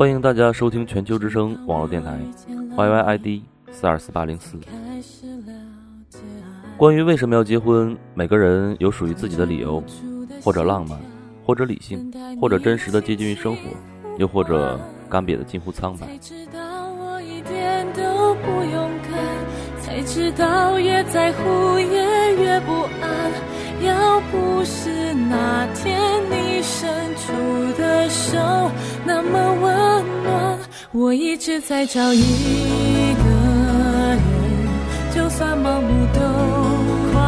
欢迎大家收听全球之声网络电台，YYID 四二四八零四。关于为什么要结婚，每个人有属于自己的理由，或者浪漫，或者理性，或者真实的接近于生活，又或者干瘪的近乎苍白。才知道越在乎也越不安。要不是那天你伸出的手那么温暖，我一直在找一个人，就算盲目都快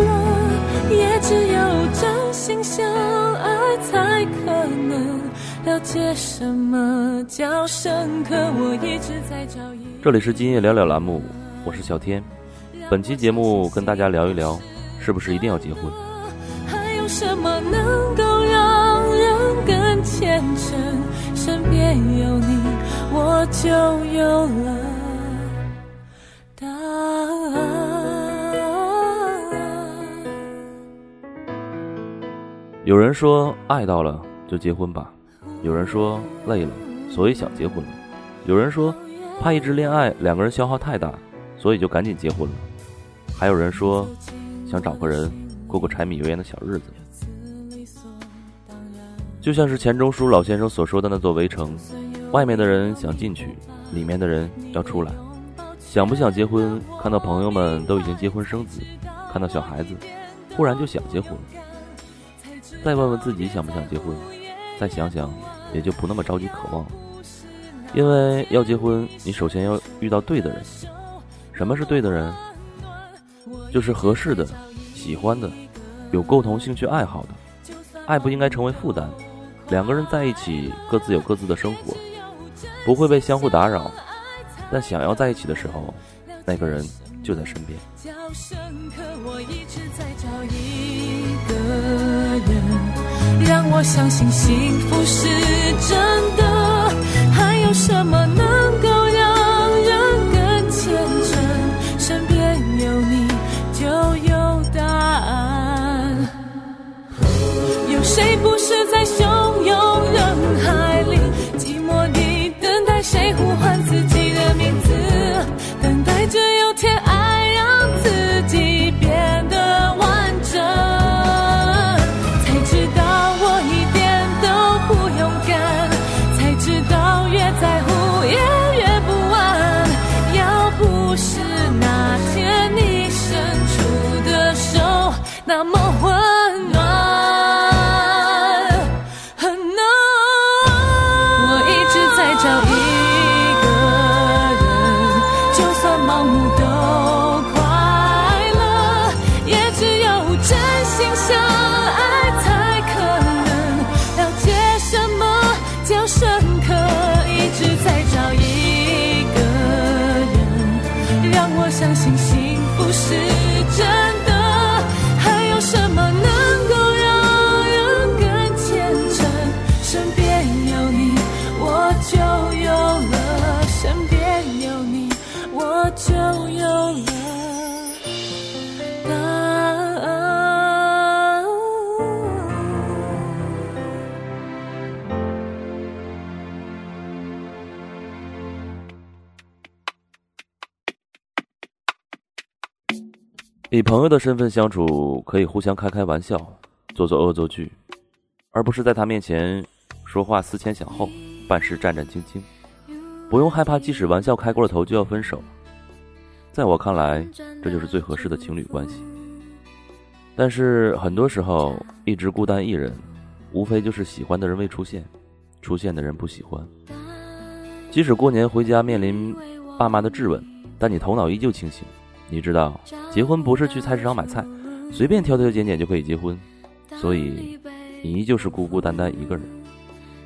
乐，也只有真心相爱才可能了解什么叫深刻。我一直在找一。这里是今夜聊聊栏目。我是小天，本期节目跟大家聊一聊，是不是一定要结婚？还有什么能够让人更虔诚？身边有你，我就有了答案。有人说爱到了就结婚吧，有人说累了，所以想结婚了，有人说怕一直恋爱两个人消耗太大。所以就赶紧结婚了。还有人说，想找个人过过柴米油盐的小日子。就像是钱钟书老先生所说的那座围城，外面的人想进去，里面的人要出来。想不想结婚？看到朋友们都已经结婚生子，看到小孩子，忽然就想结婚。再问问自己想不想结婚，再想想，也就不那么着急渴望了。因为要结婚，你首先要遇到对的人。什么是对的人？就是合适的、喜欢的、有共同兴趣爱好的。爱不应该成为负担。两个人在一起，各自有各自的生活，不会被相互打扰。但想要在一起的时候，那个人就在身边。让我相信幸福是真的，还有什么能以朋友的身份相处，可以互相开开玩笑，做做恶作剧，而不是在他面前说话思前想后，办事战战兢兢。不用害怕，即使玩笑开过了头就要分手。在我看来，这就是最合适的情侣关系。但是很多时候，一直孤单一人，无非就是喜欢的人未出现，出现的人不喜欢。即使过年回家面临爸妈的质问，但你头脑依旧清醒。你知道，结婚不是去菜市场买菜，随便挑挑拣拣就可以结婚，所以你依旧是孤孤单单一个人。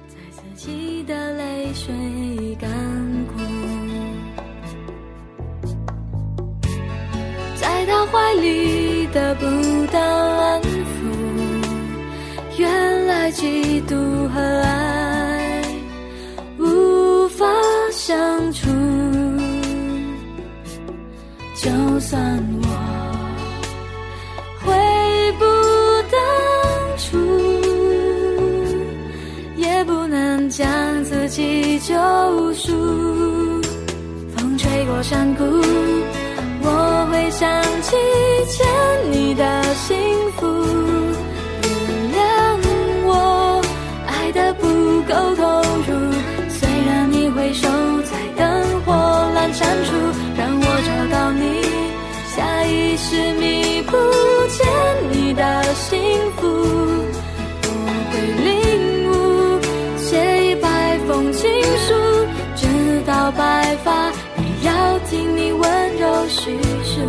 在自己的泪水干枯，在他怀里得不到安抚，原来嫉妒和爱无法相处。就算我悔不当初，也不能将自自己救赎。风吹过山谷，我会想起欠你的幸福。意识弥补欠你的幸福。我会领悟，写一百封情书，直到白发，也要听你温柔叙述。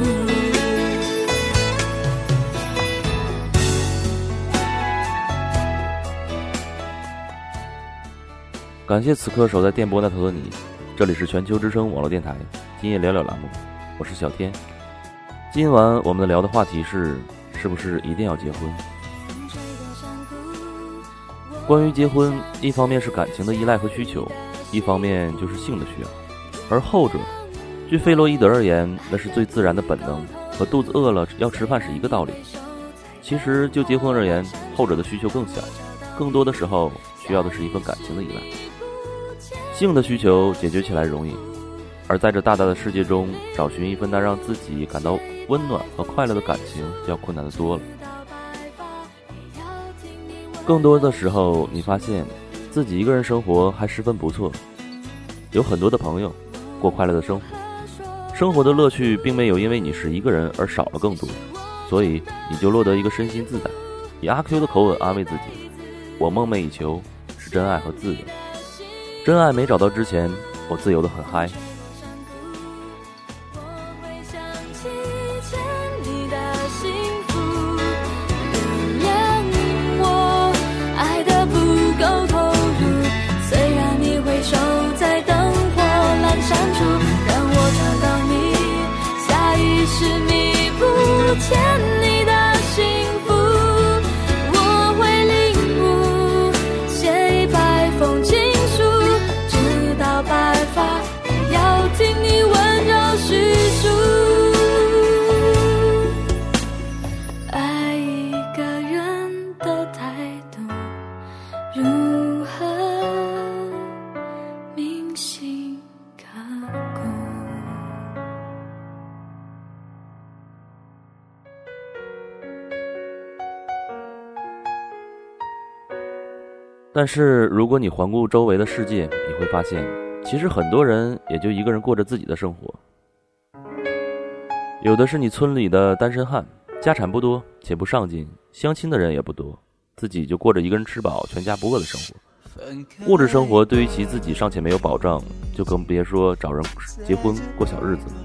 感谢此刻守在电波那头的你，这里是全球之声网络电台今夜聊聊栏目，我是小天。今晚我们聊的话题是，是不是一定要结婚？关于结婚，一方面是感情的依赖和需求，一方面就是性的需要。而后者，据费洛伊德而言，那是最自然的本能，和肚子饿了要吃饭是一个道理。其实就结婚而言，后者的需求更小，更多的时候需要的是一份感情的依赖。性的需求解决起来容易，而在这大大的世界中，找寻一份能让自己感到温暖和快乐的感情，就要困难的多了。更多的时候，你发现自己一个人生活还十分不错，有很多的朋友，过快乐的生活，生活的乐趣并没有因为你是一个人而少了更多，所以你就落得一个身心自在。以阿 Q 的口吻安慰自己：“我梦寐以求是真爱和自由。”真爱没找到之前，我自由的很嗨。但是，如果你环顾周围的世界，你会发现，其实很多人也就一个人过着自己的生活。有的是你村里的单身汉，家产不多，且不上进，相亲的人也不多，自己就过着一个人吃饱全家不饿的生活。物质生活对于其自己尚且没有保障，就更别说找人结婚过小日子了。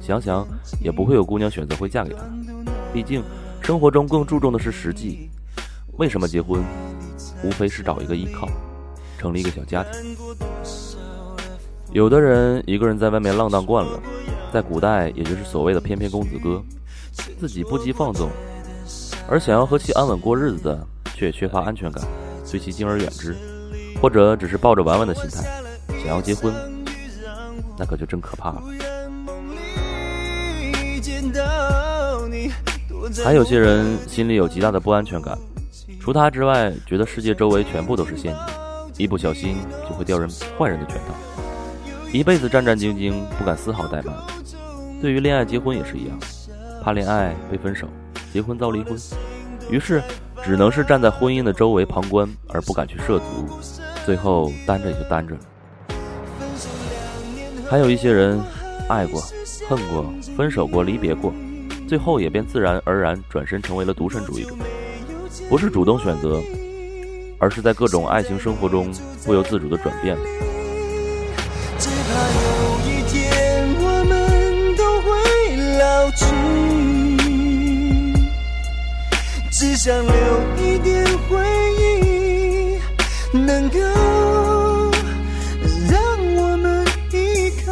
想想也不会有姑娘选择会嫁给他，毕竟生活中更注重的是实际。为什么结婚？无非是找一个依靠，成立一个小家庭。有的人一个人在外面浪荡惯了，在古代也就是所谓的翩翩公子哥，自己不羁放纵，而想要和其安稳过日子的，却缺乏安全感，对其敬而远之，或者只是抱着玩玩的心态，想要结婚，那可就真可怕了。还有些人心里有极大的不安全感。除他之外，觉得世界周围全部都是陷阱，一不小心就会掉人坏人的圈套，一辈子战战兢兢，不敢丝毫怠慢。对于恋爱、结婚也是一样，怕恋爱被分手，结婚遭离婚，于是只能是站在婚姻的周围旁观，而不敢去涉足，最后单着也就单着了。还有一些人，爱过、恨过、分手过、离别过，最后也便自然而然转身成为了独身主义者。不是主动选择，而是在各种爱情生活中不由自主的转变。只怕有一天我们都会老去，只想留一点回忆，能够让我们依靠。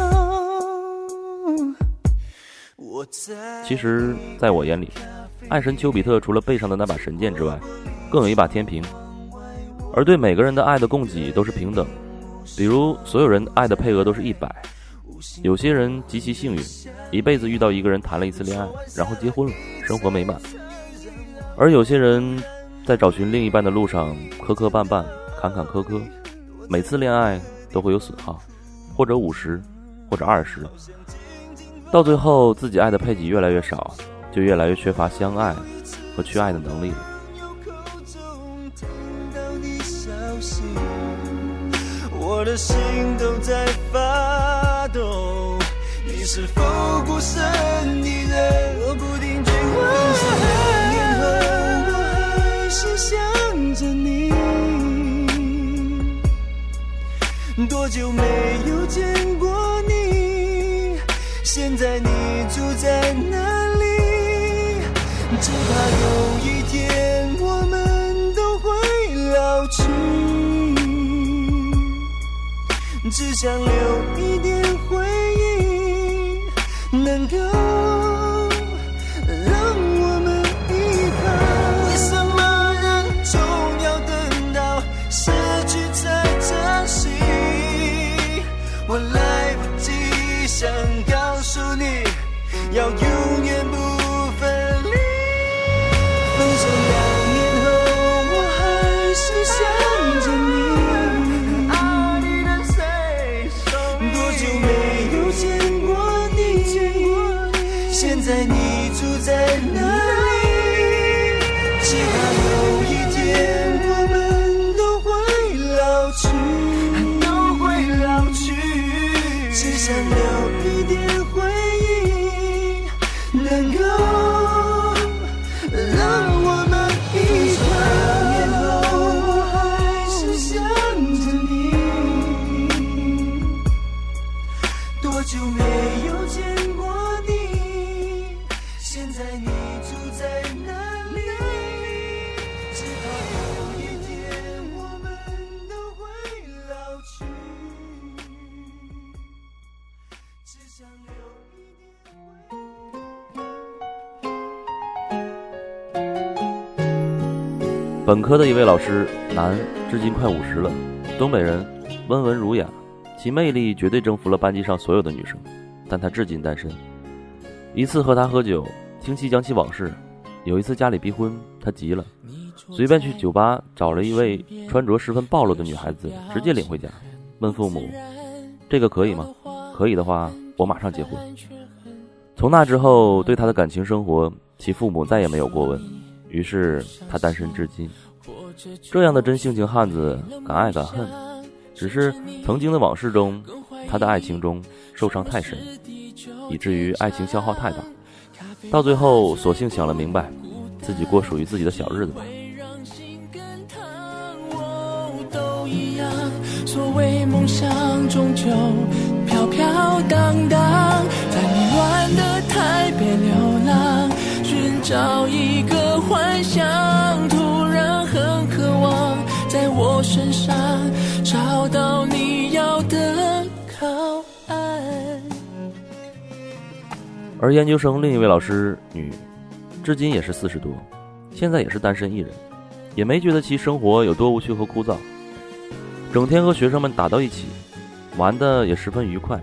其实，在我眼里。爱神丘比特除了背上的那把神剑之外，更有一把天平，而对每个人的爱的供给都是平等。比如，所有人爱的配额都是一百。有些人极其幸运，一辈子遇到一个人谈了一次恋爱，然后结婚了，生活美满；而有些人在找寻另一半的路上磕磕绊绊、坎坎坷坷，每次恋爱都会有损耗，或者五十，或者二十，到最后自己爱的配给越来越少，就越来越缺乏相爱和去爱的能力了。我的心都在发抖，你是否孤身一人？我不停追问，两年后我还是想着你。多久没有见过你？现在你住在哪？怕有一天我们都会老去。只想留一点回忆，能够科的一位老师，男，至今快五十了，东北人，温文儒雅，其魅力绝对征服了班级上所有的女生，但他至今单身。一次和他喝酒，听其讲起往事。有一次家里逼婚，他急了，随便去酒吧找了一位穿着十分暴露的女孩子，直接领回家，问父母：“这个可以吗？可以的话，我马上结婚。”从那之后，对他的感情生活，其父母再也没有过问。于是他单身至今。这样的真性情汉子，敢爱敢恨。只是曾经的往事中，他的爱情中受伤太深，以至于爱情消耗太大。到最后，索性想了明白，自己过属于自己的小日子吧。所谓梦想终究飘飘荡荡，在迷乱的台北流浪，找一个幻想，突然很渴望在我身上找到你要的靠岸。而研究生另一位老师女，至今也是四十多，现在也是单身一人，也没觉得其生活有多无趣和枯燥，整天和学生们打到一起，玩的也十分愉快，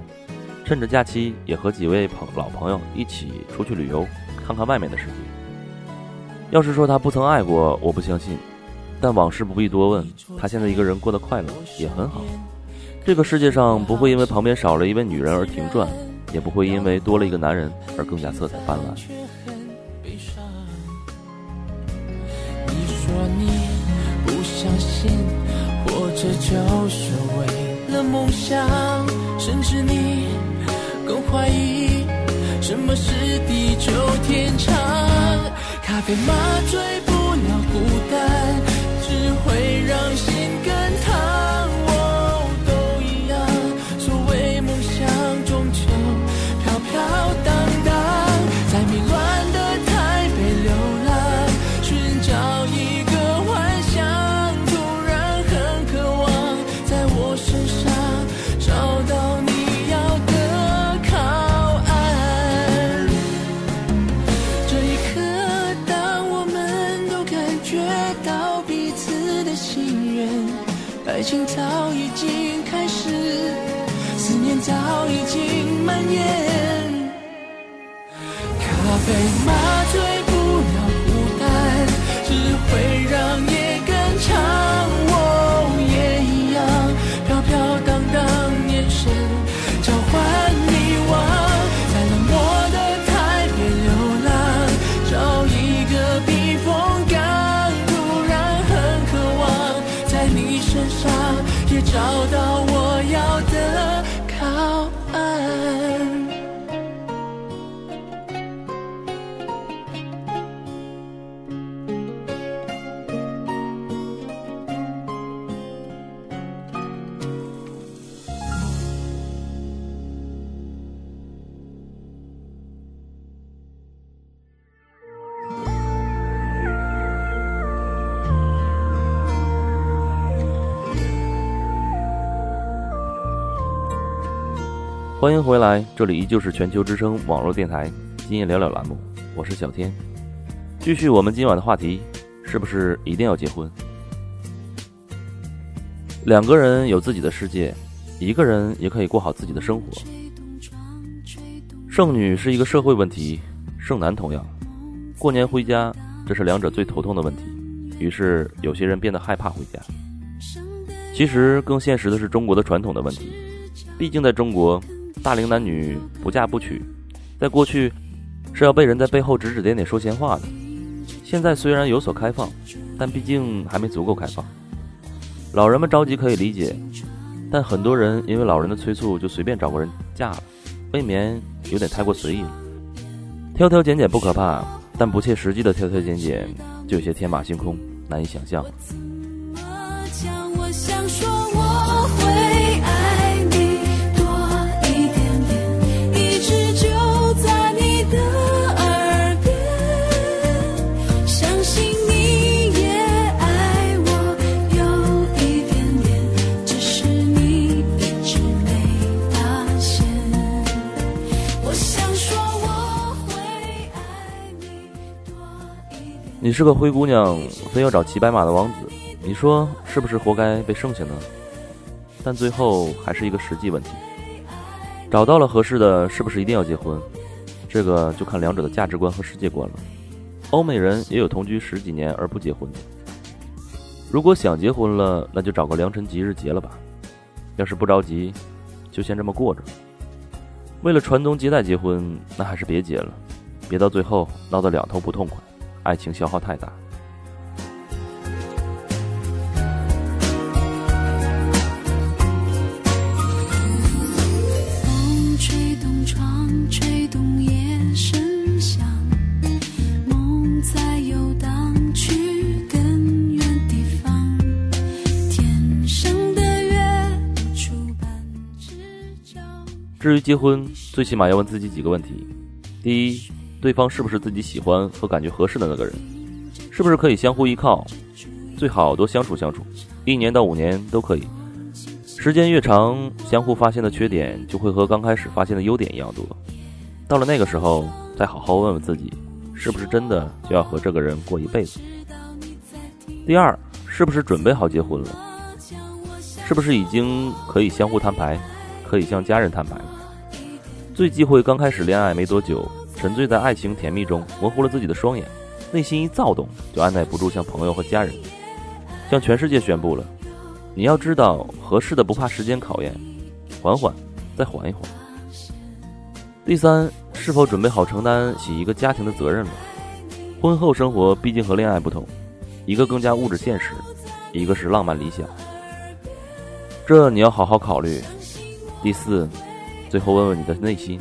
趁着假期也和几位朋老朋友一起出去旅游，看看外面的世界。要是说他不曾爱过，我不相信，但往事不必多问，他现在一个人过得快乐也很好。这个世界上不会因为旁边少了一位女人而停转。也不会因为多了一个男人而更加色彩斑斓。你说你不相信，活着就是为了梦想，甚至你更怀疑什么是地久天长。咖啡麻醉不了孤单，欢迎回来，这里依旧是全球之声网络电台今夜聊聊栏目，我是小天。继续我们今晚的话题，是不是一定要结婚？两个人有自己的世界，一个人也可以过好自己的生活。剩女是一个社会问题，剩男同样。过年回家，这是两者最头痛的问题。于是有些人变得害怕回家。其实更现实的是中国的传统的问题，毕竟在中国。大龄男女不嫁不娶，在过去是要被人在背后指指点点说闲话的。现在虽然有所开放，但毕竟还没足够开放。老人们着急可以理解，但很多人因为老人的催促就随便找个人嫁了，未免有点太过随意了。挑挑拣拣不可怕，但不切实际的挑挑拣拣就有些天马行空，难以想象。是个灰姑娘，非要找骑白马的王子，你说是不是活该被剩下呢？但最后还是一个实际问题。找到了合适的，是不是一定要结婚？这个就看两者的价值观和世界观了。欧美人也有同居十几年而不结婚的。如果想结婚了，那就找个良辰吉日结了吧。要是不着急，就先这么过着。为了传宗接代结婚，那还是别结了，别到最后闹得两头不痛快。爱情消耗太大。风吹动窗，吹动夜声响，梦在游荡，去更远地方。天上的月，出半只脚。至于结婚，最起码要问自己几个问题：第一。对方是不是自己喜欢和感觉合适的那个人？是不是可以相互依靠？最好多相处相处，一年到五年都可以。时间越长，相互发现的缺点就会和刚开始发现的优点一样多。到了那个时候，再好好问问自己，是不是真的就要和这个人过一辈子？第二，是不是准备好结婚了？是不是已经可以相互摊牌，可以向家人摊牌了？最忌讳刚开始恋爱没多久。沉醉在爱情甜蜜中，模糊了自己的双眼，内心一躁动就按耐不住向朋友和家人、向全世界宣布了：“你要知道，合适的不怕时间考验，缓缓，再缓一缓。”第三，是否准备好承担起一个家庭的责任了？婚后生活毕竟和恋爱不同，一个更加物质现实，一个是浪漫理想，这你要好好考虑。第四，最后问问你的内心。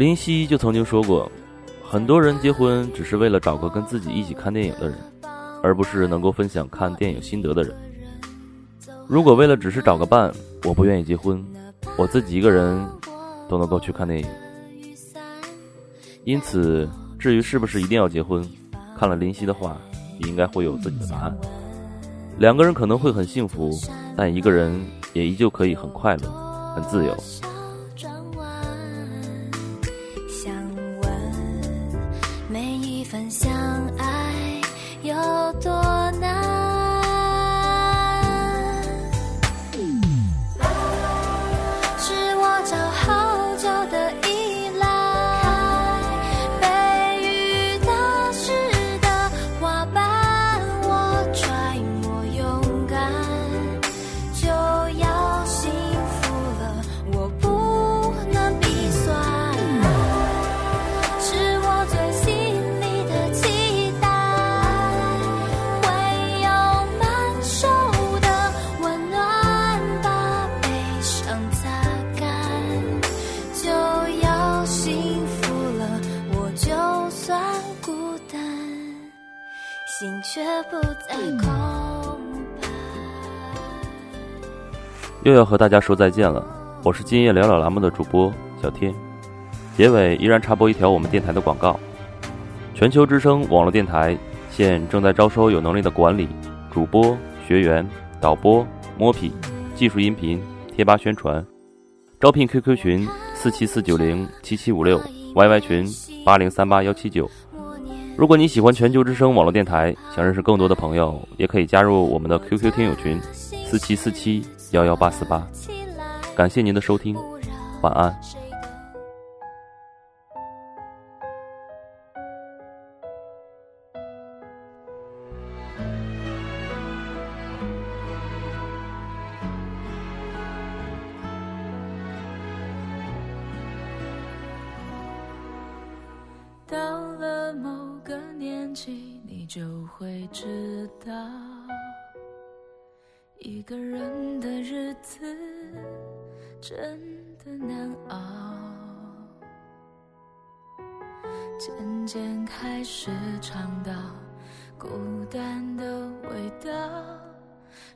林夕就曾经说过，很多人结婚只是为了找个跟自己一起看电影的人，而不是能够分享看电影心得的人。如果为了只是找个伴，我不愿意结婚，我自己一个人都能够去看电影。因此，至于是不是一定要结婚，看了林夕的话，也应该会有自己的答案。两个人可能会很幸福，但一个人也依旧可以很快乐、很自由。又要和大家说再见了，我是今夜聊聊栏目的主播小天。结尾依然插播一条我们电台的广告：全球之声网络电台现正在招收有能力的管理、主播、学员、导播、摸皮、技术音频、贴吧宣传，招聘 QQ 群四七四九零七七五六，YY 群八零三八幺七九。如果你喜欢全球之声网络电台，想认识更多的朋友，也可以加入我们的 QQ 听友群四七四七幺幺八四八。感谢您的收听，晚安。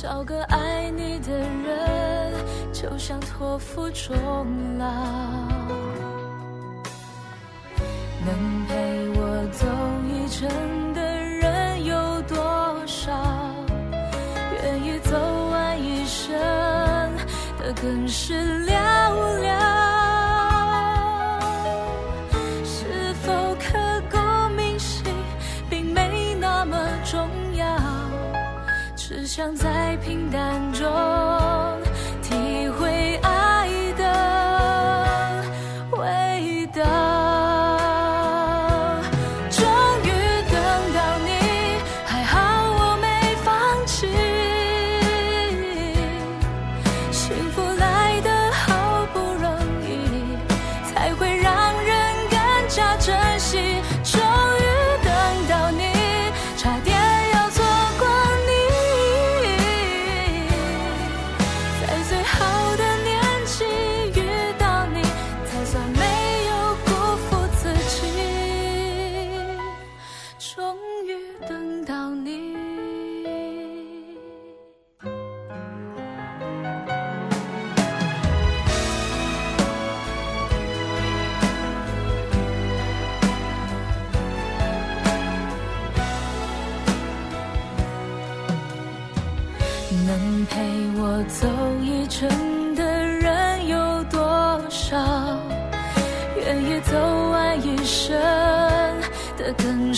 找个爱你的人，就像托付终老。能陪我走一程的人有多少？愿意走完一生的更是寥寥。是否刻骨铭心，并没那么重要，只想在太平淡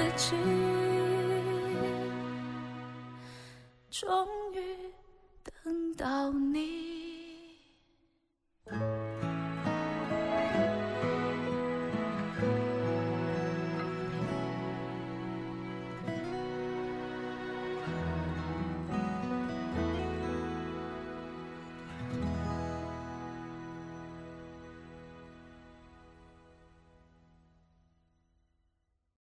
自己。终于等到你。